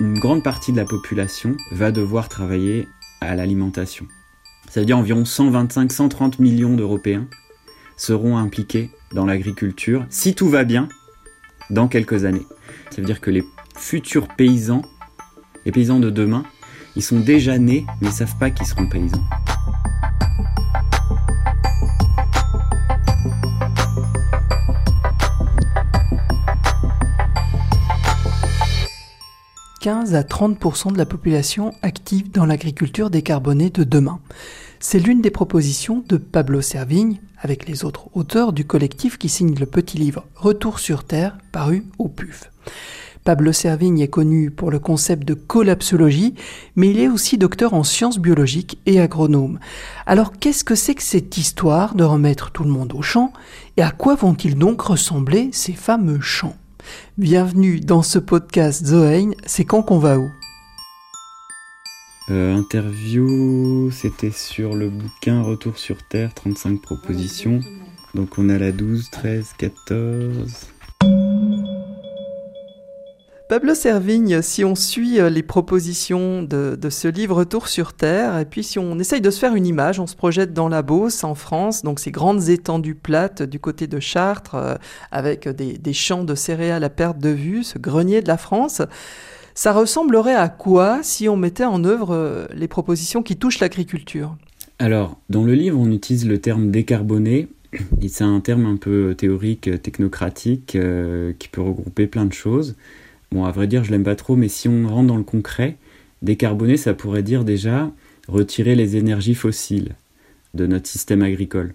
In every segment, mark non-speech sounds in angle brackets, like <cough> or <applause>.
une grande partie de la population va devoir travailler à l'alimentation. Ça veut dire environ 125-130 millions d'Européens seront impliqués dans l'agriculture, si tout va bien, dans quelques années. Ça veut dire que les futurs paysans, les paysans de demain, ils sont déjà nés, mais ils savent pas qu'ils seront paysans. 15 à 30% de la population active dans l'agriculture décarbonée de demain. C'est l'une des propositions de Pablo Servigne, avec les autres auteurs du collectif qui signe le petit livre Retour sur Terre, paru au PUF. Pablo Servigne est connu pour le concept de collapsologie, mais il est aussi docteur en sciences biologiques et agronome. Alors qu'est-ce que c'est que cette histoire de remettre tout le monde au champ et à quoi vont-ils donc ressembler ces fameux champs? Bienvenue dans ce podcast Zoein, c'est quand qu'on va où? Euh, Interview, c'était sur le bouquin Retour sur Terre, 35 propositions. Donc on a la 12, 13, 14. Pablo Servigne, si on suit euh, les propositions de, ce livre Retour sur Terre, et puis si on essaye de se faire une image, on se projette dans la Beauce, en France, donc ces grandes étendues plates du côté de Chartres, euh, avec des, champs de céréales à perte de vue, ce grenier de la France, ça ressemblerait à quoi si on mettait en œuvre euh, les propositions qui touchent l'agriculture? Alors, dans le livre, on utilise le terme décarboné, c'est un terme un peu théorique, technocratique, qui peut regrouper plein de choses. Bon, à vrai dire, je l'aime pas trop, mais si on rentre dans le concret, décarboner, ça pourrait dire déjà retirer les énergies fossiles de notre système agricole.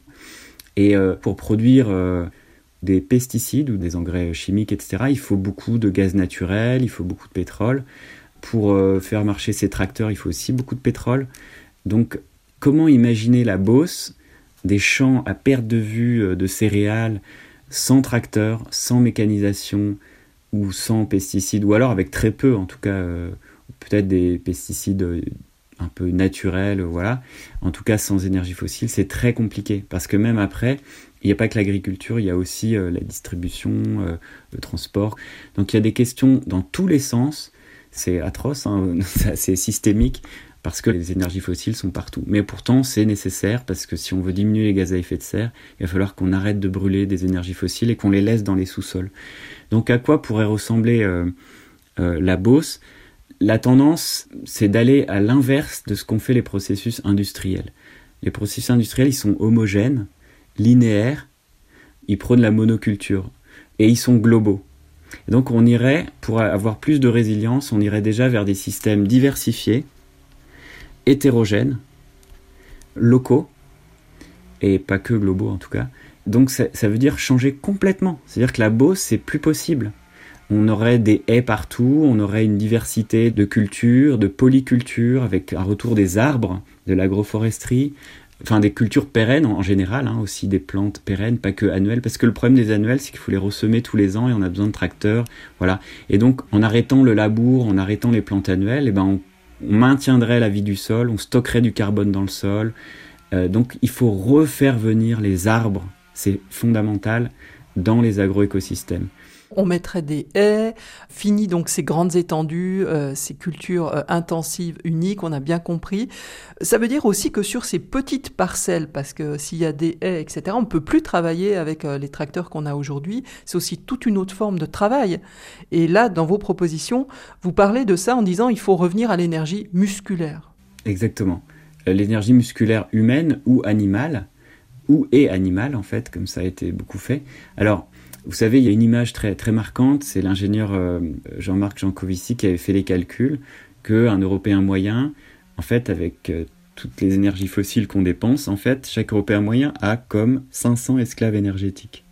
Et euh, pour produire euh, des pesticides ou des engrais chimiques, etc., il faut beaucoup de gaz naturel, il faut beaucoup de pétrole. Pour euh, faire marcher ces tracteurs, il faut aussi beaucoup de pétrole. Donc, comment imaginer la Beauce, des champs à perte de vue de céréales, sans tracteurs, sans mécanisation, ou sans pesticides, ou alors avec très peu, en tout cas, euh, peut-être des pesticides euh, un peu naturels, voilà. En tout cas, sans énergie fossile, c'est très compliqué parce que même après, il n'y a pas que l'agriculture, il y a aussi euh, la distribution, le transport. Donc il y a des questions dans tous les sens. C'est atroce, hein, <laughs> c'est systémique parce que les énergies fossiles sont partout. Mais pourtant, c'est nécessaire parce que si on veut diminuer les gaz à effet de serre, il va falloir qu'on arrête de brûler des énergies fossiles et qu'on les laisse dans les sous-sols. Donc à quoi pourrait ressembler euh, euh, la Beauce? La tendance, c'est d'aller à l'inverse de ce qu'ont fait les processus industriels. Les processus industriels, ils sont homogènes, linéaires, ils prônent la monoculture et ils sont globaux. donc on irait, pour avoir plus de résilience, on irait déjà vers des systèmes diversifiés, hétérogènes, locaux, et pas que globaux en tout cas, donc ça, veut dire changer complètement. C'est-à-dire que la Beauce, c'est plus possible. On aurait des haies partout, on aurait une diversité de cultures, de polyculture, avec un retour des arbres, de l'agroforesterie, enfin des cultures pérennes en, général, hein, aussi des plantes pérennes, pas que annuelles, parce que le problème des annuelles, c'est qu'il faut les ressemer tous les ans et on a besoin de tracteurs, voilà. Et donc, en arrêtant le labour, en arrêtant les plantes annuelles, eh ben on, maintiendrait la vie du sol, on stockerait du carbone dans le sol. Euh, donc, il faut refaire venir les arbres c'est fondamental dans les agroécosystèmes. On mettrait des haies, fini donc ces grandes étendues, euh, ces cultures euh, intensives uniques, on a bien compris. Ça veut dire aussi que sur ces petites parcelles, parce que s'il y a des haies, etc., on ne peut plus travailler avec euh, les tracteurs qu'on a aujourd'hui. C'est aussi toute une autre forme de travail. Et là, dans vos propositions, vous parlez de ça en disant il faut revenir à l'énergie musculaire. Exactement. L'énergie musculaire humaine ou animale, ou et animal en fait, comme ça a été beaucoup fait. Alors, vous savez, il y a une image très, marquante, c'est l'ingénieur euh, Jean-Marc Jancovici qui avait fait les calculs qu'un Européen moyen, en fait, avec euh, toutes les énergies fossiles qu'on dépense, en fait, chaque Européen moyen a comme 500 esclaves énergétiques.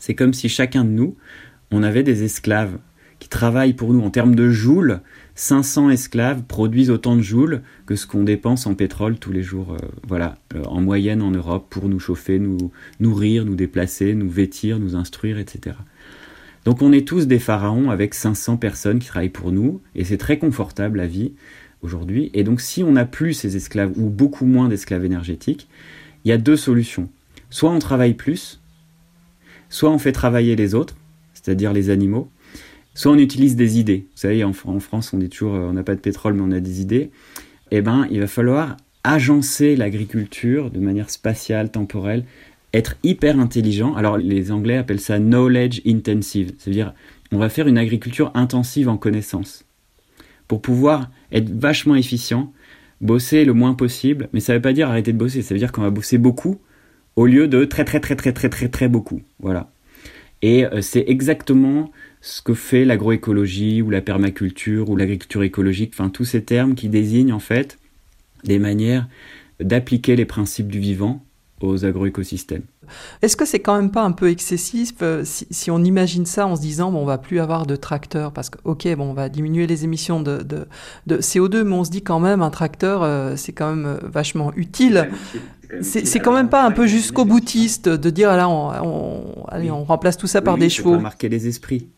C'est comme si chacun de nous, on avait des esclaves qui travaillent pour nous en termes de joules, 500 esclaves produisent autant de joules que ce qu'on dépense en pétrole tous les jours, euh, voilà, euh, en moyenne en Europe pour nous chauffer, nous nourrir, nous déplacer, nous vêtir, nous instruire, etc. Donc on est tous des pharaons avec 500 personnes qui travaillent pour nous et c'est très confortable la vie aujourd'hui. Et donc si on n'a plus ces esclaves ou beaucoup moins d'esclaves énergétiques, il y a deux solutions. Soit on travaille plus, soit on fait travailler les autres, c'est-à-dire les animaux, soit on utilise des idées. Vous savez, en, France, on dit toujours on n'a pas de pétrole, mais on a des idées. Eh ben, il va falloir agencer l'agriculture de manière spatiale, temporelle, être hyper intelligent. Alors, les Anglais appellent ça knowledge intensive, c'est-à-dire on va faire une agriculture intensive en connaissances pour pouvoir être vachement efficient, bosser le moins possible, mais ça ne veut pas dire arrêter de bosser, ça veut dire qu'on va bosser beaucoup au lieu de très très très très très très très beaucoup. Voilà. Et euh, c'est exactement ce que fait l'agroécologie ou la permaculture ou l'agriculture écologique, enfin tous ces termes qui désignent en fait des manières d'appliquer les principes du vivant aux agroécosystèmes. Est-ce que c'est quand même pas un peu excessif euh, si, on imagine ça en se disant bon on va plus avoir de tracteurs parce que ok bon on va diminuer les émissions de, de, CO2 mais on se dit quand même un tracteur euh, c'est quand même vachement utile. C'est quand même pas un peu jusqu'au boutiste de dire ah là on, allez, on remplace tout ça par des chevaux. Pour marquer les esprits.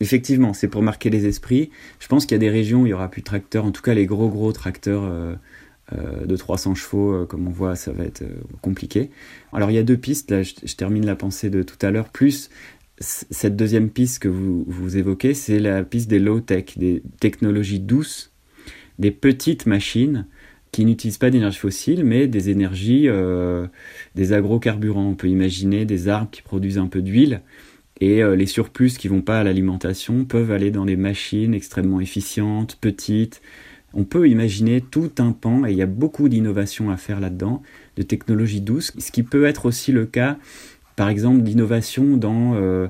Effectivement, c'est pour marquer les esprits. Je pense qu'il y a des régions où il y aura plus de tracteurs, en tout cas les gros gros tracteurs. Euh, de 300 chevaux, euh, comme on voit, ça va être euh, compliqué. Alors il y a deux pistes, là je, termine la pensée de tout à l'heure, plus cette deuxième piste que vous, vous évoquez, c'est la piste des low-tech, des technologies douces, des petites machines qui n'utilisent pas d'énergie fossile, mais des énergies, des agrocarburants. On peut imaginer des arbres qui produisent un peu d'huile, et les surplus qui vont pas à l'alimentation peuvent aller dans des machines extrêmement efficientes, petites, on peut imaginer tout un pan, et il y a beaucoup d'innovations à faire là-dedans, de technologies douces, ce qui peut être aussi le cas, par exemple, d'innovation dans euh,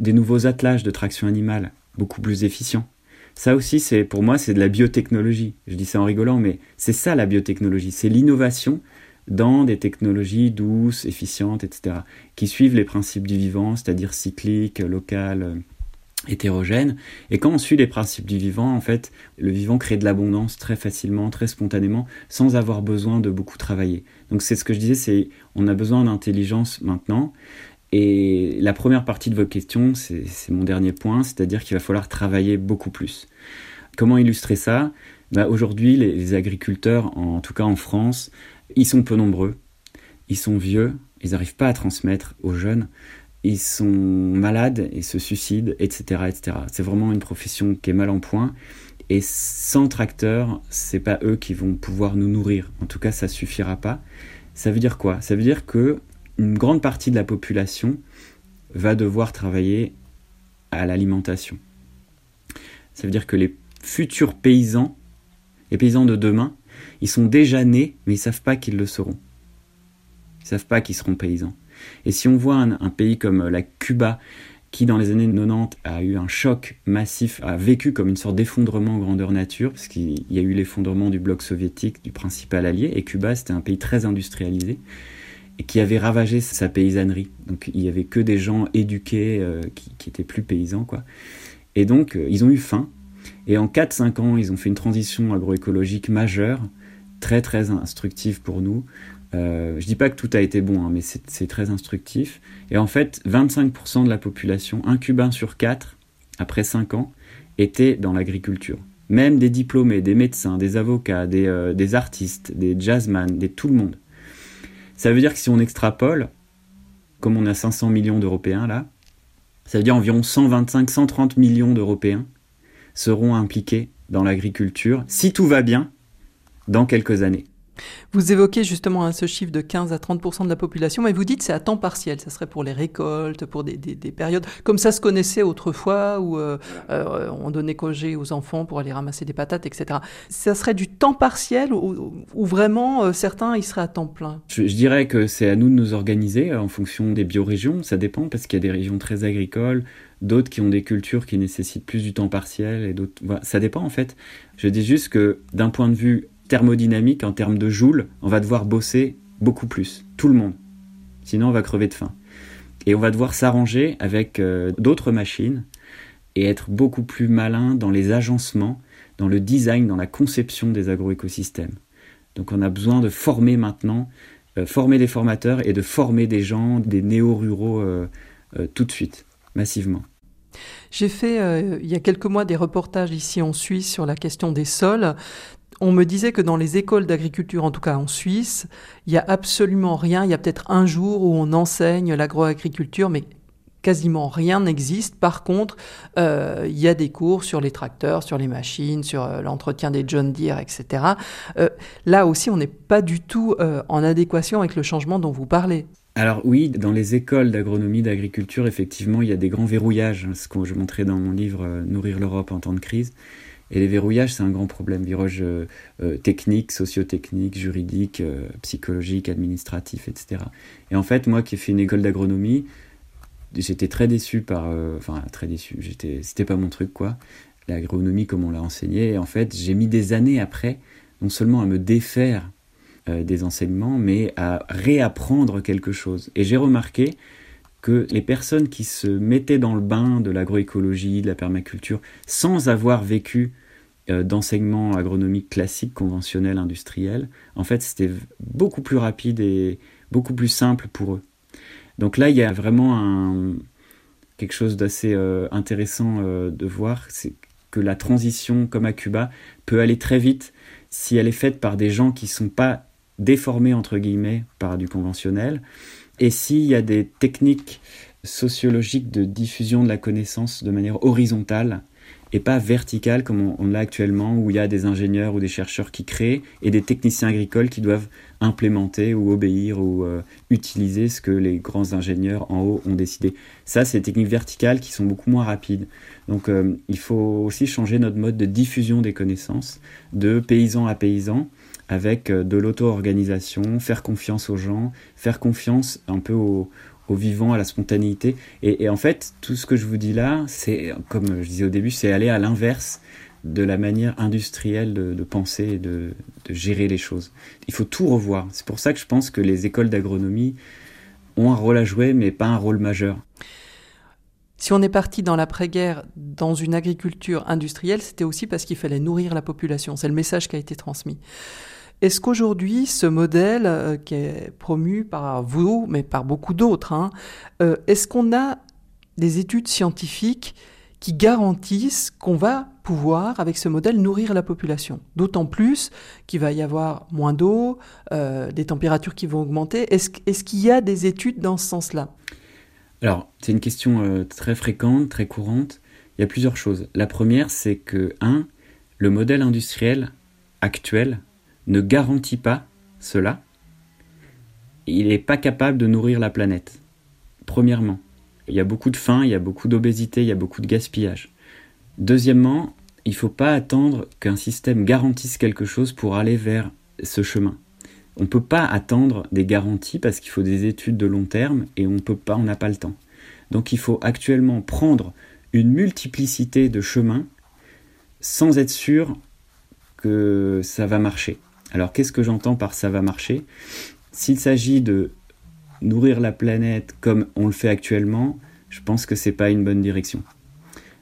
des nouveaux attelages de traction animale, beaucoup plus efficients. Ça aussi, c'est pour moi, c'est de la biotechnologie. Je dis ça en rigolant, mais c'est ça la biotechnologie, c'est l'innovation dans des technologies douces, efficientes, etc., qui suivent les principes du vivant, c'est-à-dire cycliques, locales, hétérogène. Et quand on suit les principes du vivant, en fait, le vivant crée de l'abondance très facilement, très spontanément, sans avoir besoin de beaucoup travailler. Donc c'est ce que je disais, c'est on a besoin d'intelligence maintenant. Et la première partie de votre question, c'est mon dernier point, c'est-à-dire qu'il va falloir travailler beaucoup plus. Comment illustrer ça? Bah, Aujourd'hui, les, les agriculteurs, en tout cas en France, ils sont peu nombreux, ils sont vieux, ils n'arrivent pas à transmettre aux jeunes ils sont malades et se suicident, etc. etc. C'est vraiment une profession qui est mal en point. Et sans tracteur, c'est pas eux qui vont pouvoir nous nourrir. En tout cas, ça suffira pas. Ça veut dire quoi? Ça veut dire que une grande partie de la population va devoir travailler à l'alimentation. Ça veut dire que les futurs paysans, les paysans de demain, ils sont déjà nés, mais ils savent pas qu'ils le seront. Ils savent pas qu'ils seront paysans. Et si on voit un, pays comme la Cuba, qui dans les années 90 a eu un choc massif, a vécu comme une sorte d'effondrement grandeur nature, parce qu'il y a eu l'effondrement du bloc soviétique, du principal allié, et Cuba c'était un pays très industrialisé, qui avait ravagé sa paysannerie. Donc il y avait que des gens éduqués euh, qui, qui, étaient plus paysans, quoi. Et donc euh, ils ont eu faim, et en 4-5 ans ils ont fait une transition agroécologique majeure, très très instructive pour nous, euh, je dis pas que tout a été bon, hein, mais c'est très instructif. Et en fait, 25% de la population, un Cubain sur quatre, après 5 ans, était dans l'agriculture. Même des diplômés, des médecins, des avocats, des, euh, des artistes, des jazzman, des tout le monde. Ça veut dire que si on extrapole, comme on a 500 millions d'Européens là, ça veut dire environ 125-130 millions d'Européens seront impliqués dans l'agriculture, si tout va bien, dans quelques années. Vous évoquez justement hein, ce chiffre de 15 à 30% de la population, mais vous dites c'est à temps partiel, ça serait pour les récoltes, pour des, périodes comme ça se connaissait autrefois, où euh, euh, on donnait congé aux enfants pour aller ramasser des patates, etc. Ça serait du temps partiel ou, vraiment euh, certains y seraient à temps plein? Je, dirais que c'est à nous de nous organiser en fonction des biorégions, ça dépend parce qu'il y a des régions très agricoles, d'autres qui ont des cultures qui nécessitent plus du temps partiel et d'autres. ça dépend en fait. Je dis juste que d'un point de vue thermodynamique, en termes de joules, on va devoir bosser beaucoup plus, tout le monde. Sinon, on va crever de faim. Et on va devoir s'arranger avec euh, d'autres machines et être beaucoup plus malin dans les agencements, dans le design, dans la conception des agroécosystèmes. Donc on a besoin de former maintenant, euh, former des formateurs et de former des gens, des néo-ruraux euh, tout de suite, massivement. J'ai fait il y a quelques mois des reportages ici en Suisse sur la question des sols on me disait que dans les écoles d'agriculture, en tout cas en Suisse, il n'y a absolument rien. Il y a peut-être un jour où on enseigne l'agroagriculture, mais quasiment rien n'existe. Par contre, euh, il y a des cours sur les tracteurs, sur les machines, sur euh, l'entretien des John Deere, etc. Euh, là aussi, on n'est pas du tout en adéquation avec le changement dont vous parlez. Alors oui, dans les écoles d'agronomie, d'agriculture, effectivement, il y a des grands verrouillages, ce que je montrais dans mon livre Nourrir l'Europe en temps de crise. Et les verrouillages, c'est un grand problème. Verrouillage technique, socio-technique, juridique, psychologique, administratif, etc. Et en fait, moi qui ai fait une école d'agronomie, j'étais très déçu par. Euh, enfin, très déçu. J'étais, c'était pas mon truc, quoi. L'agronomie, comme on l'a enseigné. Et en fait, j'ai mis des années après, non seulement à me défaire euh, des enseignements, mais à réapprendre quelque chose. Et j'ai remarqué que les personnes qui se mettaient dans le bain de l'agroécologie, de la permaculture, sans avoir vécu euh, d'enseignement agronomique classique, conventionnel, industriel, en fait, c'était beaucoup plus rapide et beaucoup plus simple pour eux. Donc là, il y a vraiment quelque chose d'assez euh, intéressant euh, de voir, c'est que la transition, comme à Cuba, peut aller très vite si elle est faite par des gens qui ne sont pas déformés, entre guillemets, par du conventionnel, et s'il y a des techniques sociologiques de diffusion de la connaissance de manière horizontale, et pas verticale comme on, l'a actuellement, où il y a des ingénieurs ou des chercheurs qui créent et des techniciens agricoles qui doivent implémenter ou obéir ou euh, utiliser ce que les grands ingénieurs en haut ont décidé. Ça, c'est des techniques verticales qui sont beaucoup moins rapides. Donc euh, il faut aussi changer notre mode de diffusion des connaissances, de paysan à paysan, avec euh, de l'auto-organisation, faire confiance aux gens, faire confiance un peu aux, au vivant, à la spontanéité. Et, en fait, tout ce que je vous dis là, c'est, comme je disais au début, c'est aller à l'inverse de la manière industrielle de, penser et de, gérer les choses. Il faut tout revoir. C'est pour ça que je pense que les écoles d'agronomie ont un rôle à jouer, mais pas un rôle majeur. Si on est parti dans l'après-guerre dans une agriculture industrielle, c'était aussi parce qu'il fallait nourrir la population. C'est le message qui a été transmis. Est-ce qu'aujourd'hui, ce modèle euh, qui est promu par vous, mais par beaucoup d'autres, hein, euh, est-ce qu'on a des études scientifiques qui garantissent qu'on va pouvoir, avec ce modèle, nourrir la population? D'autant plus qu'il va y avoir moins d'eau, euh, des températures qui vont augmenter. Est-ce qu'il y a des études dans ce sens-là? Alors, c'est une question très fréquente, très courante. Il y a plusieurs choses. La première, c'est que, un, le modèle industriel actuel ne garantit pas cela. Il n'est pas capable de nourrir la planète. Premièrement, il y a beaucoup de faim, il y a beaucoup d'obésité, il y a beaucoup de gaspillage. Deuxièmement, il ne faut pas attendre qu'un système garantisse quelque chose pour aller vers ce chemin. On ne peut pas attendre des garanties parce qu'il faut des études de long terme et on peut pas, on n'a pas le temps. Donc il faut actuellement prendre une multiplicité de chemins sans être sûr que ça va marcher. Alors qu'est-ce que j'entends par ça va marcher? S'il s'agit de nourrir la planète comme on le fait actuellement, je pense que c'est pas une bonne direction.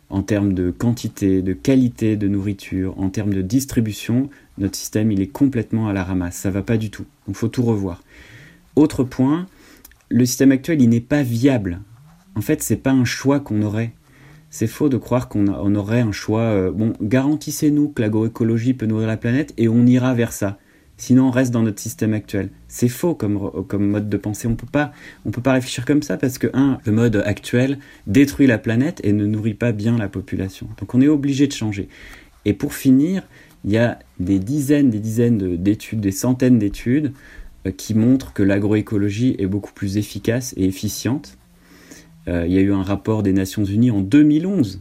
En termes de quantité, de qualité de nourriture, en termes de distribution, notre système il est complètement à la ramasse. Ça va pas du tout. Donc faut tout revoir. Autre point, le système actuel il n'est pas viable. En fait, c'est pas un choix qu'on aurait. C'est faux de croire qu'on aurait un choix. Euh, bon, garantissez-nous que l'agroécologie peut nourrir la planète et on ira vers ça. Sinon, on reste dans notre système actuel. C'est faux comme, mode de pensée. On peut pas, on peut pas réfléchir comme ça parce que un, le mode actuel détruit la planète et ne nourrit pas bien la population. Donc, on est obligé de changer. Et pour finir, il y a des dizaines, des dizaines d'études, des centaines d'études euh, qui montrent que l'agroécologie est beaucoup plus efficace et efficiente il y a eu un rapport des Nations Unies en 2011.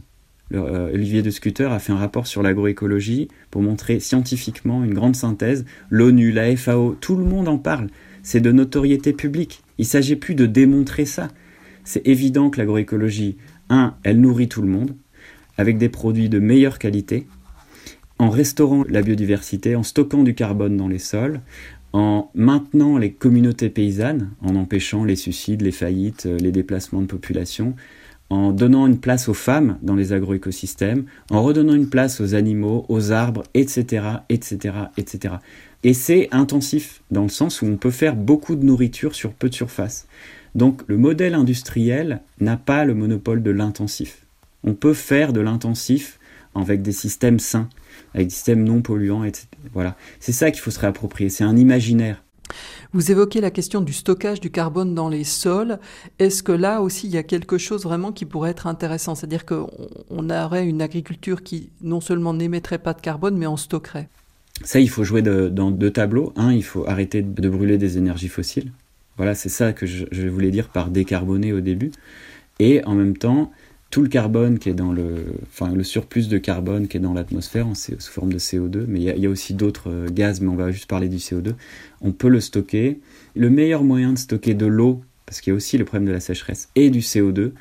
Euh, Olivier de Scuter a fait un rapport sur l'agroécologie pour montrer scientifiquement une grande synthèse. L'ONU, la FAO, tout le monde en parle. C'est de notoriété publique. Il ne s'agit plus de démontrer ça. C'est évident que l'agroécologie, un, elle nourrit tout le monde, avec des produits de meilleure qualité, en restaurant la biodiversité, en stockant du carbone dans les sols, en maintenant les communautés paysannes, en empêchant les suicides, les faillites, euh, les déplacements de population, en donnant une place aux femmes dans les agroécosystèmes, en redonnant une place aux animaux, aux arbres, etc., etc., etc. Et c'est intensif, dans le sens où on peut faire beaucoup de nourriture sur peu de surface. Donc le modèle industriel n'a pas le monopole de l'intensif. On peut faire de l'intensif avec des systèmes sains avec des systèmes non polluants, etc. Voilà. C'est ça qu'il faut se réapproprier. C'est un imaginaire. Vous évoquez la question du stockage du carbone dans les sols. Est-ce que là aussi, il y a quelque chose vraiment qui pourrait être intéressant? C'est-à-dire qu'on aurait une agriculture qui non seulement n'émettrait pas de carbone, mais en stockerait Ça, il faut jouer dans deux tableaux. Un, il faut arrêter de brûler des énergies fossiles. Voilà, c'est ça que je, je, voulais dire par décarboner au début. Et en même temps, tout le carbone qui est dans le, enfin le surplus de carbone qui est dans l'atmosphère sous forme de CO2, mais il y, a aussi d'autres euh, gaz, mais on va juste parler du CO2. On peut le stocker. Le meilleur moyen de stocker de l'eau, parce qu'il y a aussi le problème de la sécheresse, et du CO2,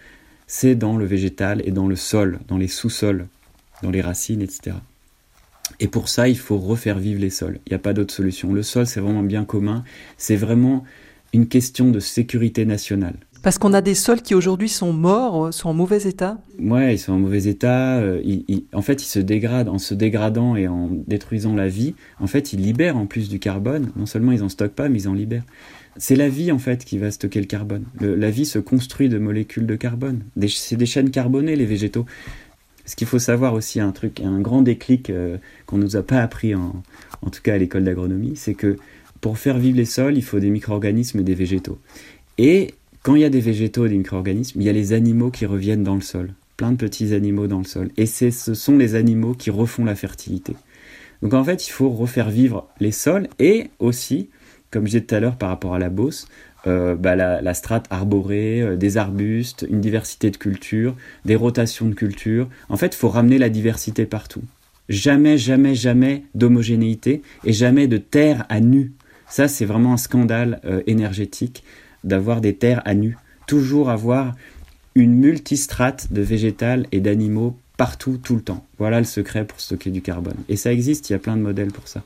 c'est dans le végétal et dans le sol, dans les sous-sols, dans les racines, etc. Et pour ça, il faut refaire vivre les sols. Il n'y a pas d'autre solution. Le sol, c'est vraiment bien commun. C'est vraiment une question de sécurité nationale. Parce qu'on a des sols qui aujourd'hui sont morts, euh, sont en mauvais état Ouais, ils sont en mauvais état. Euh, en fait, ils se dégradent. En se dégradant et en détruisant la vie, en fait, ils libèrent en plus du carbone. Non seulement ils en stockent pas, mais ils en libèrent. C'est la vie, en fait, qui va stocker le carbone. la vie se construit de molécules de carbone. C'est des chaînes carbonées, les végétaux. Ce qu'il faut savoir aussi, un truc, un grand déclic euh, qu'on nous a pas appris, en, en tout cas à l'école d'agronomie, c'est que pour faire vivre les sols, il faut des micro-organismes et des végétaux. Et quand il y a des végétaux et des micro-organismes, il y a les animaux qui reviennent dans le sol. Plein de petits animaux dans le sol. Et ce sont les animaux qui refont la fertilité. Donc en fait, il faut refaire vivre les sols et aussi, comme je disais tout à l'heure par rapport à la Beauce, euh, bah, la, strate arborée, euh, des arbustes, une diversité de cultures, des rotations de cultures. En fait, il faut ramener la diversité partout. Jamais, jamais, jamais d'homogénéité et jamais de terre à nu. Ça, c'est vraiment un scandale euh, énergétique d'avoir des terres à nu. Toujours avoir une multistrate de végétal et d'animaux partout, tout le temps. Voilà le secret pour stocker du carbone. Et ça existe, il y a plein de modèles pour ça.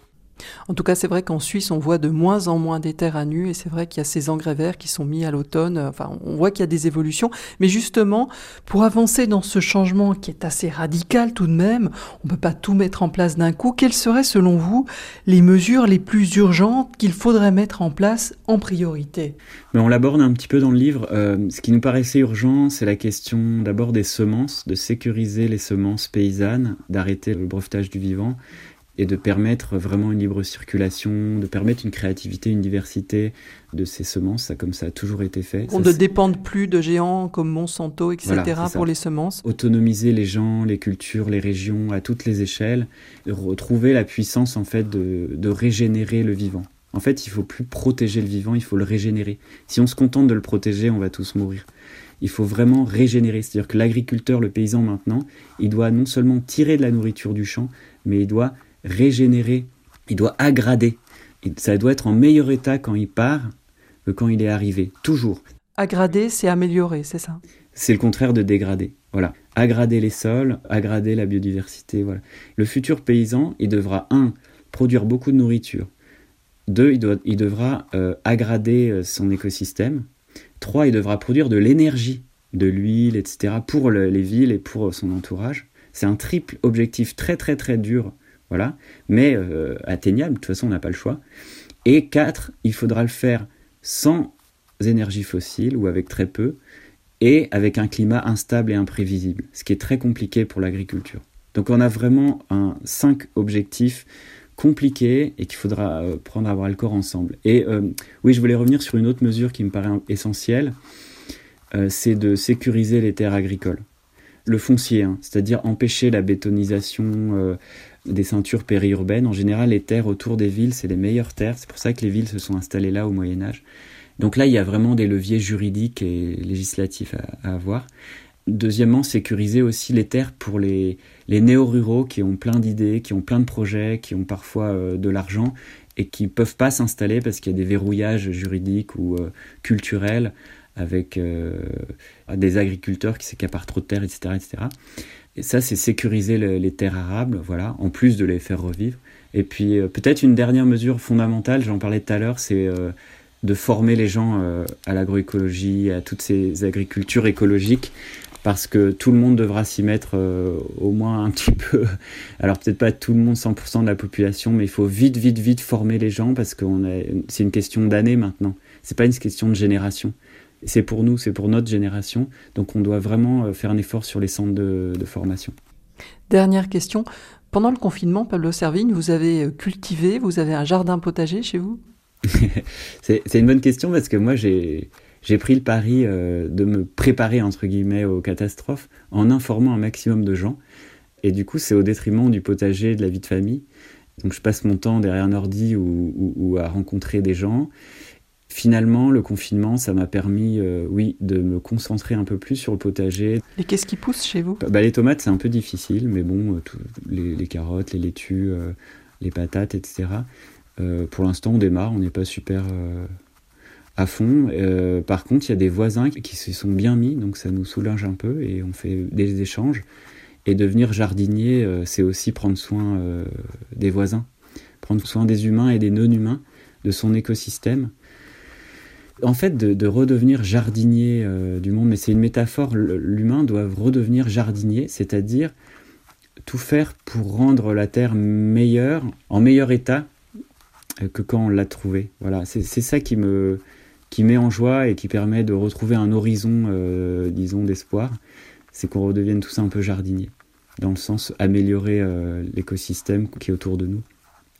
En tout cas, c'est vrai qu'en Suisse, on voit de moins en moins des terres à nu, et c'est vrai qu'il y a ces engrais verts qui sont mis à l'automne. Enfin, on voit qu'il y a des évolutions. Mais justement, pour avancer dans ce changement qui est assez radical tout de même, on ne peut pas tout mettre en place d'un coup. Quelles seraient, selon vous, les mesures les plus urgentes qu'il faudrait mettre en place en priorité? Mais On l'aborde un petit peu dans le livre. Euh, ce qui nous paraissait urgent, c'est la question d'abord des semences, de sécuriser les semences paysannes, d'arrêter le brevetage du vivant et de permettre vraiment une libre circulation, de permettre une créativité, une diversité de ces semences, ça, comme ça a toujours été fait. On ne dépende plus de géants comme Monsanto, etc. pour les semences. Autonomiser les gens, les cultures, les régions à toutes les échelles, retrouver la puissance en fait de, de régénérer le vivant. En fait, il faut plus protéger le vivant, il faut le régénérer. Si on se contente de le protéger, on va tous mourir. Il faut vraiment régénérer. C'est-à-dire que l'agriculteur, le paysan maintenant, il doit non seulement tirer de la nourriture du champ, mais il doit régénérer, il doit aggrader. Ça doit être en meilleur état quand il part que quand il est arrivé, toujours. Aggrader, c'est améliorer, c'est ça? C'est le contraire de dégrader. Voilà. Aggrader les sols, aggrader la biodiversité. Voilà. Le futur paysan, il devra, un, produire beaucoup de nourriture. Deux, il, doit, il devra euh, aggrader euh, son écosystème. Trois, il devra produire de l'énergie, de l'huile, etc., pour les villes et pour son entourage. C'est un triple objectif très très très dur voilà, mais euh, atteignable, de toute façon on n'a pas le choix. Et 4, il faudra le faire sans énergie fossile ou avec très peu, et avec un climat instable et imprévisible, ce qui est très compliqué pour l'agriculture. Donc on a vraiment un, cinq objectifs compliqués et qu'il faudra euh, prendre à bras le corps ensemble. Et euh, oui, je voulais revenir sur une autre mesure qui me paraît essentielle, c'est de sécuriser les terres agricoles. Le foncier, hein, c'est-à-dire empêcher la bétonisation, des ceintures périurbaines. En général, les terres autour des villes, c'est les meilleures terres. C'est pour ça que les villes se sont installées là au Moyen Âge. Donc là, il y a vraiment des leviers juridiques et législatifs à, avoir. Deuxièmement, sécuriser aussi les terres pour les, les néo-ruraux qui ont plein d'idées, qui ont plein de projets, qui ont parfois euh, de l'argent et qui ne peuvent pas s'installer parce qu'il y a des verrouillages juridiques ou euh, culturels avec euh, des agriculteurs qui s'accaparent trop de terres, etc. etc. Et ça, c'est sécuriser les terres arables, voilà, en plus de les faire revivre. Et puis, euh, peut-être une dernière mesure fondamentale, j'en parlais tout à l'heure, c'est euh, de former les gens à l'agroécologie, à toutes ces agricultures écologiques, parce que tout le monde devra s'y mettre au moins un petit <laughs> peu. Alors, peut-être pas tout le monde, 100% de la population, mais il faut vite, vite, vite former les gens, parce que c'est une question d'années maintenant. C'est pas une question de génération c'est pour nous, c'est pour notre génération. Donc on doit vraiment euh, faire un effort sur les centres de, formation. Dernière question. Pendant le confinement, Pablo Servigne, vous avez euh, cultivé, vous avez un jardin potager chez vous? <laughs> C'est une bonne question parce que moi, j'ai pris le pari euh, de me préparer, entre guillemets, aux catastrophes en informant un maximum de gens. Et du coup, c'est au détriment du potager, de la vie de famille. Donc je passe mon temps derrière un ordi ou, à rencontrer des gens. Finalement, le confinement, ça m'a permis, euh, oui, de me concentrer un peu plus sur le potager. Et qu'est-ce qui pousse chez vous? Bah, Les tomates, c'est un peu difficile, mais bon, euh, les, carottes, les laitues, euh, les patates, etc. pour l'instant, on démarre, on n'est pas super à fond. par contre, il y a des voisins qui se sont bien mis, donc ça nous soulage un peu et on fait des échanges. Et devenir jardinier, c'est aussi prendre soin des voisins, prendre soin des humains et des non-humains, de son écosystème. En fait, de, redevenir jardinier euh, du monde, mais c'est une métaphore, l'humain doit redevenir jardinier, c'est-à-dire tout faire pour rendre la Terre meilleure, en meilleur état que quand on l'a trouvée. Voilà, c'est ça qui me qui met en joie et qui permet de retrouver un horizon, disons, d'espoir, c'est qu'on redevienne tous un peu jardinier dans le sens améliorer euh, l'écosystème qui est autour de nous.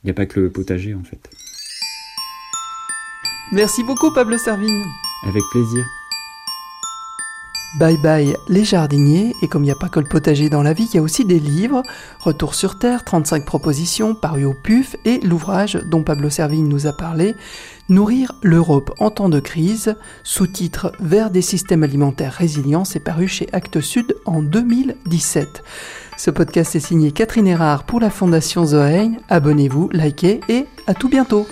Il n'y a pas que le potager en fait. Merci beaucoup Pablo Servigne. Avec plaisir. Bye bye les jardiniers, et comme il n'y a pas que le potager dans la vie, il y a aussi des livres, Retour sur Terre, 35 propositions, paru au PUF, et l'ouvrage dont Pablo Servigne nous a parlé, Nourrir l'Europe en temps de crise, sous-titre Vers des systèmes alimentaires résilients, c'est paru chez Actes Sud en 2017. Ce podcast est signé Catherine Erard pour la Fondation Zoein. Abonnez-vous, likez et à tout bientôt.